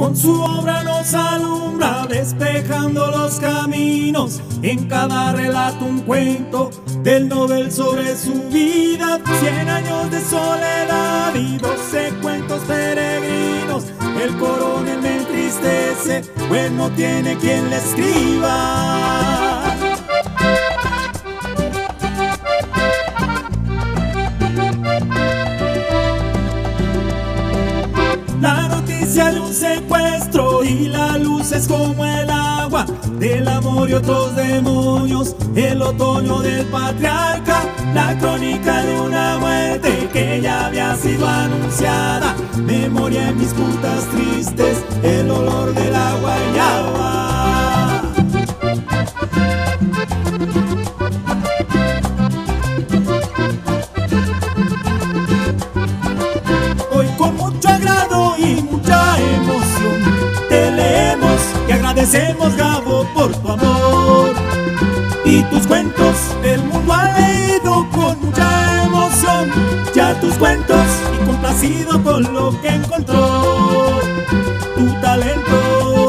Con su obra nos alumbra, despejando los caminos. En cada relato un cuento del Nobel sobre su vida. Cien años de soledad y doce cuentos peregrinos. El coronel me entristece, pues no tiene quien le escriba. La de un secuestro y la luz es como el agua del amor y otros demonios. El otoño del patriarca, la crónica de una muerte que ya había sido anunciada. Memoria en mis putas y agradecemos Gabo por tu amor. Y tus cuentos el mundo ha leído con mucha emoción. Ya tus cuentos y complacido con lo que encontró. Tu talento